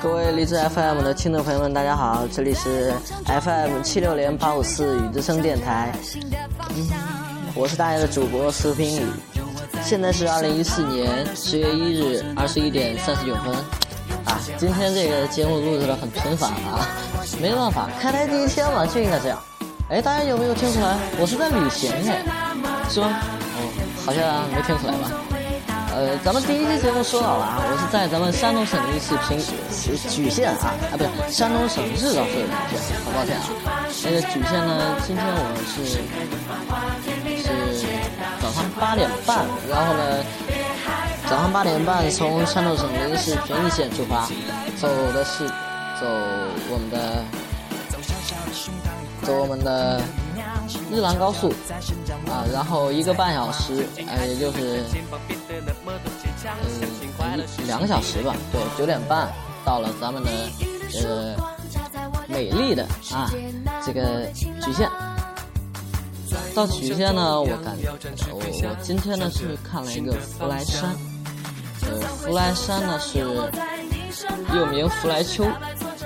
各位荔枝 FM 的听众朋友们，大家好，这里是 FM 七六零八五四宇之声电台，我是大家的主播四平宇，现在是二零一四年十月一日二十一点三十九分，啊，今天这个节目录制的很频繁啊，没办法，开台第一天嘛就应该这样，哎，大家有没有听出来，我是在旅行哎？是吗？哦，好像没听出来吧？呃，咱们第一期节目说到了啊，我是在咱们山东省的一次平莒县啊，啊不是山东省日照市的莒县，很抱歉啊。那个莒县呢，今天我们是是早上八点半，然后呢，早上八点半从山东省临市平邑县出发，走的是走我们的走我们的日兰高速啊，然后一个半小时，呃，也就是。嗯，两个小时吧，对，九点半到了咱们的呃美丽的啊这个莒县。到莒县呢，我感我我今天呢是看了一个福来山，呃，福来山呢是又名福来丘。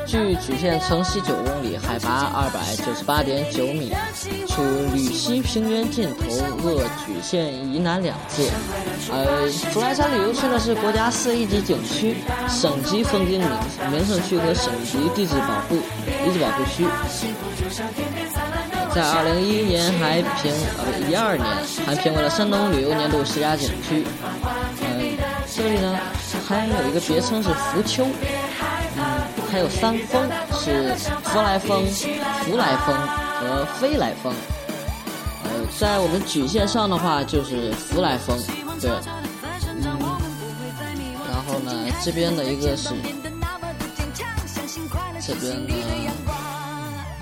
距莒县城西九公里，海拔二百九十八点九米，处吕西平原尽头，鄂莒县以南两界。呃，福来山旅游区呢是国家四 A 级景区、省级风景名名胜区和省级地质保护遗址保护区。在二零一一年还评呃一二年还评为了山东旅游年度十佳景区。呃，这里呢还有一个别称是福丘。嗯还有三峰是福来峰、福来峰和飞来峰。呃，在我们曲线上的话就是福来峰，对。嗯，然后呢，这边的一个是，这边呢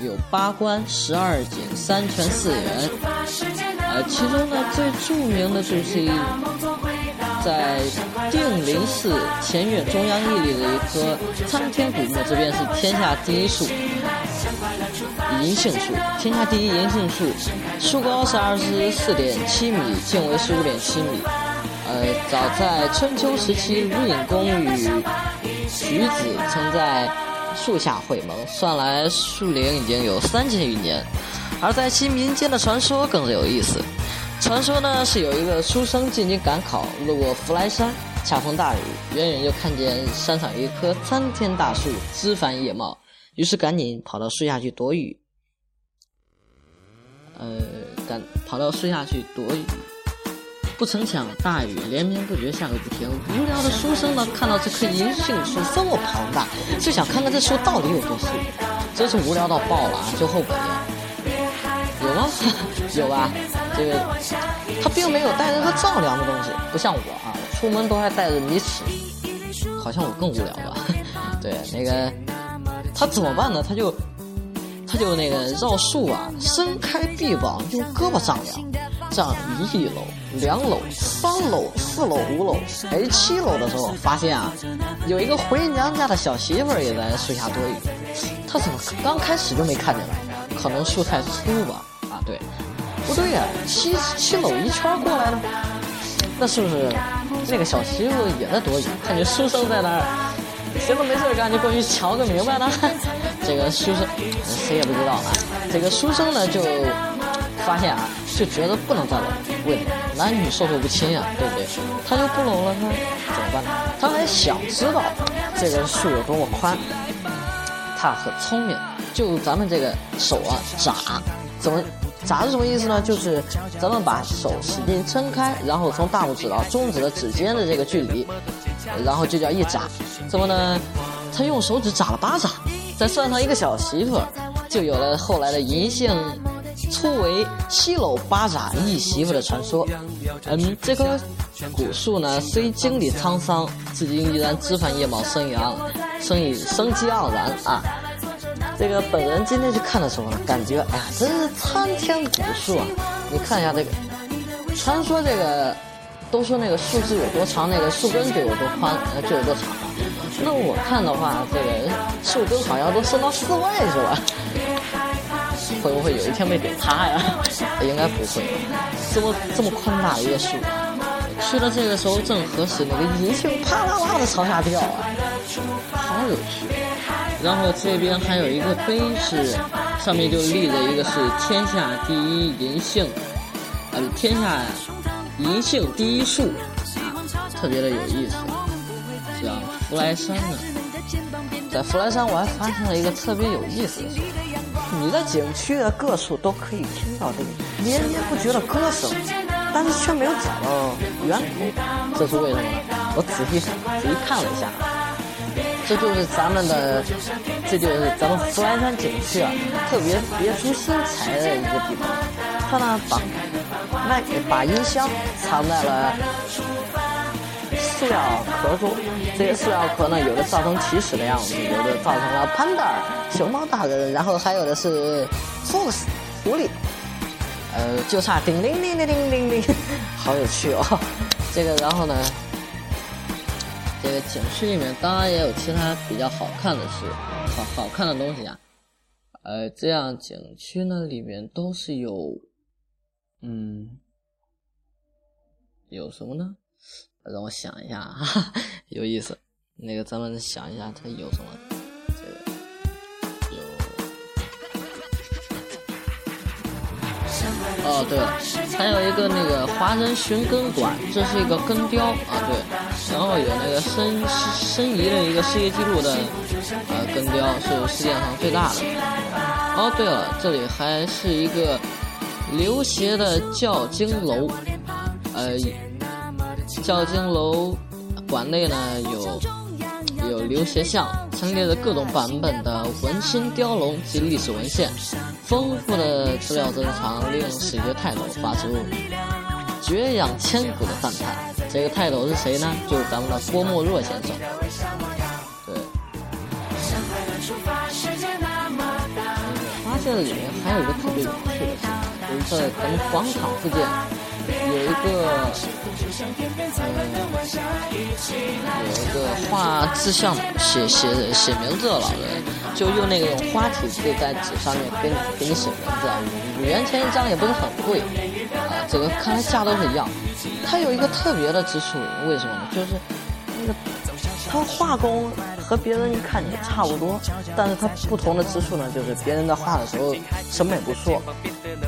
有八关、十二景、三泉四园。呃，其中呢最著名的就是一在定陵寺前院中央屹立的一棵苍天古木，这边是天下第一树银杏树，天下第一银杏树，树高是二十四点七米，径为十五点七米。呃，早在春秋时期，鲁隐公与徐子曾在树下会盟，算来树龄已经有三千余年。而在其民间的传说更是有意思。传说呢是有一个书生进京赶考，路过福来山，恰逢大雨，远远就看见山上一棵参天大树，枝繁叶茂，于是赶紧跑到树下去躲雨。呃，赶跑到树下去躲雨，不曾想大雨连绵不绝，下个不停。无聊的书生呢，看到这棵银杏树这么庞大，就想看看这树到底有多粗，真是无聊到爆了啊！就后悔。有吗？有吧。这个他并没有带任何丈量的东西，不像我啊，出门都还带着米尺，好像我更无聊吧？对，那个他怎么办呢？他就他就那个绕树啊，伸开臂膀用胳膊丈量，丈一楼、两楼、三楼、四楼、五楼，哎，七楼的时候发现啊，有一个回娘家的小媳妇儿也在树下躲雨，他怎么刚开始就没看见呢？可能树太粗吧？啊，对。不对呀，七七搂一圈过来了，那是不是那个小媳妇也在躲雨？看见书生在那儿，闲着没事干就过去瞧个明白了。这个书生谁也不知道啊。这个书生呢就发现啊，就觉得不能再搂，为什么？男女授受不亲呀，对不对？他就不搂了，他怎么办呢？他还想知道这个树有多么宽，他很聪明，就咱们这个手啊眨，怎么？眨是什么意思呢？就是咱们把手使劲撑开，然后从大拇指到中指的指尖的这个距离，然后就叫一眨。怎么呢？他用手指眨了八眨，再算上一个小媳妇，就有了后来的银杏粗为七搂八眨一媳妇的传说。嗯，这棵古树呢，虽经历沧桑，至今依然枝繁叶茂，生养生意生机盎然啊。这个本人今天去看的时候呢，感觉哎呀，真是参天古树啊！你看一下这个，传说这个都说那个树枝有多长，那个树根就有多宽，呃，就有多长。那我看的话，这个树根好像都伸到室外去了，会不会有一天被顶塌呀？应该不会，这么这么宽大的一个树，去了这个时候正合适，那个银杏啪啦啦的朝下掉啊！好有趣。然后这边还有一个碑是，上面就立着一个是天下第一银杏，呃，天下银杏第一树，啊，特别的有意思。福来山呢，在福来山我还发现了一个特别有意思的事，你在景区的各处都可以听到这个绵绵不绝的歌声，但是却没有找到源头，这是为什么呢？我仔细仔细看了一下。这就是咱们的，这就是咱们福来山景区啊，特别别出心裁的一个地方。他呢把麦把音箱藏在了塑料壳中，这些塑料壳呢，有的造成起始的样子，有的造成了 panda、熊猫大人，然后还有的是 fox 狐狸，呃，就差叮铃铃铃铃铃铃，好有趣哦。这个然后呢？这个景区里面当然也有其他比较好看的事，好好看的东西啊。呃，这样景区呢里面都是有，嗯，有什么呢？让我想一下，哈哈，有意思。那个咱们想一下，它有什么？有哦，对了，还有一个那个华人寻根馆，这是一个根雕啊，对，然后有那个申申遗的一个世界纪录的呃根雕，是世界上最大的。哦，对了，这里还是一个刘协的教经楼，呃，教经楼馆内呢有有刘学像，陈列着各种版本的文心雕龙及历史文献。丰富的资料珍藏令史学泰斗发出绝仰千古的赞叹。这个泰斗是谁呢？就是咱们的郭沫若先生。对。发现里面还有一个特别有趣的事，就是在咱们广场附近有一个，嗯，有一个画字像、写写写名字的老人。就用那个花体字在纸上面给你给你写名字，五元钱一张也不是很贵，啊，这个看来价都是一样。它有一个特别的之处，为什么呢？就是那个它画工和别人一看也差不多，但是它不同的之处呢，就是别人在画的时候审美不错，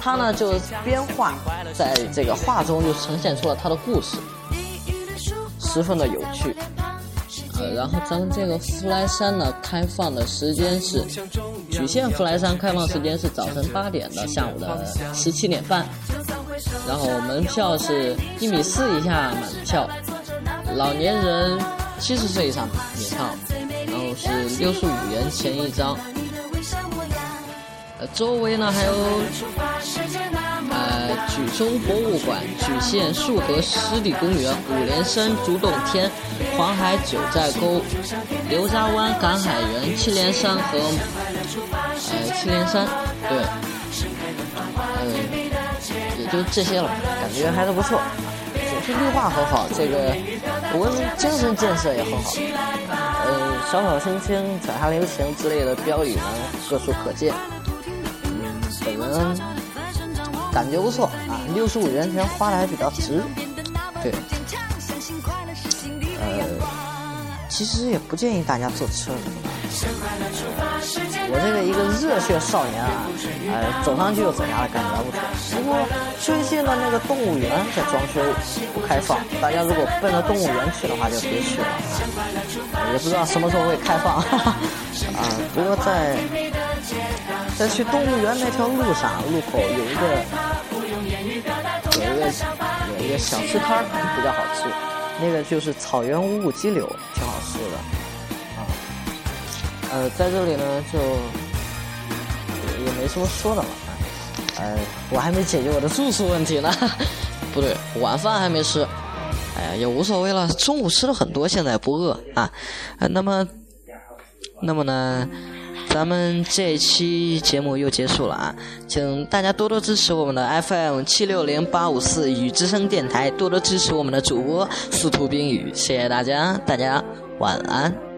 他呢就是边画，在这个画中就呈现出了他的故事，十分的有趣。呃然后咱们这个福来山呢，开放的时间是，莒县福来山开放时间是早晨八点到下午的十七点半，然后门票是一米四以下满票，老年人七十岁以上免票，是六十五元钱一张，呃，周围呢还有。呃，举中博物馆、莒县束河湿地公园、五连山竹洞天、黄海九寨沟、刘家湾赶海园、七连山和呃七连山，对，呃，也就这些了，感觉还是不错。景区绿化很好，这个文精神建设也很好。呃，小小青青，脚下流行之类的标语呢，各处可见。嗯，本人。感觉不错啊，六十五元钱花的还比较值，对。呃，其实也不建议大家坐车什么的。我这个一个热血少年啊，呃，走上去就走下来，感觉不错。不过最近的那个动物园在装修，不开放，大家如果奔着动物园去的话，就别去了。也不知道什么时候会开放，啊，不过在。在去动物园那条路上，路口有一个有一个有一个小吃摊比较好吃，那个就是草原五谷鸡柳，挺好吃的。呃，在这里呢就也没什么说的了。呃，我还没解决我的住宿问题呢，不对，晚饭还没吃。哎呀，也无所谓了，中午吃了很多，现在不饿啊。那么，那么呢？咱们这期节目又结束了啊，请大家多多支持我们的 FM 七六零八五四雨之声电台，多多支持我们的主播司徒冰雨，谢谢大家，大家晚安。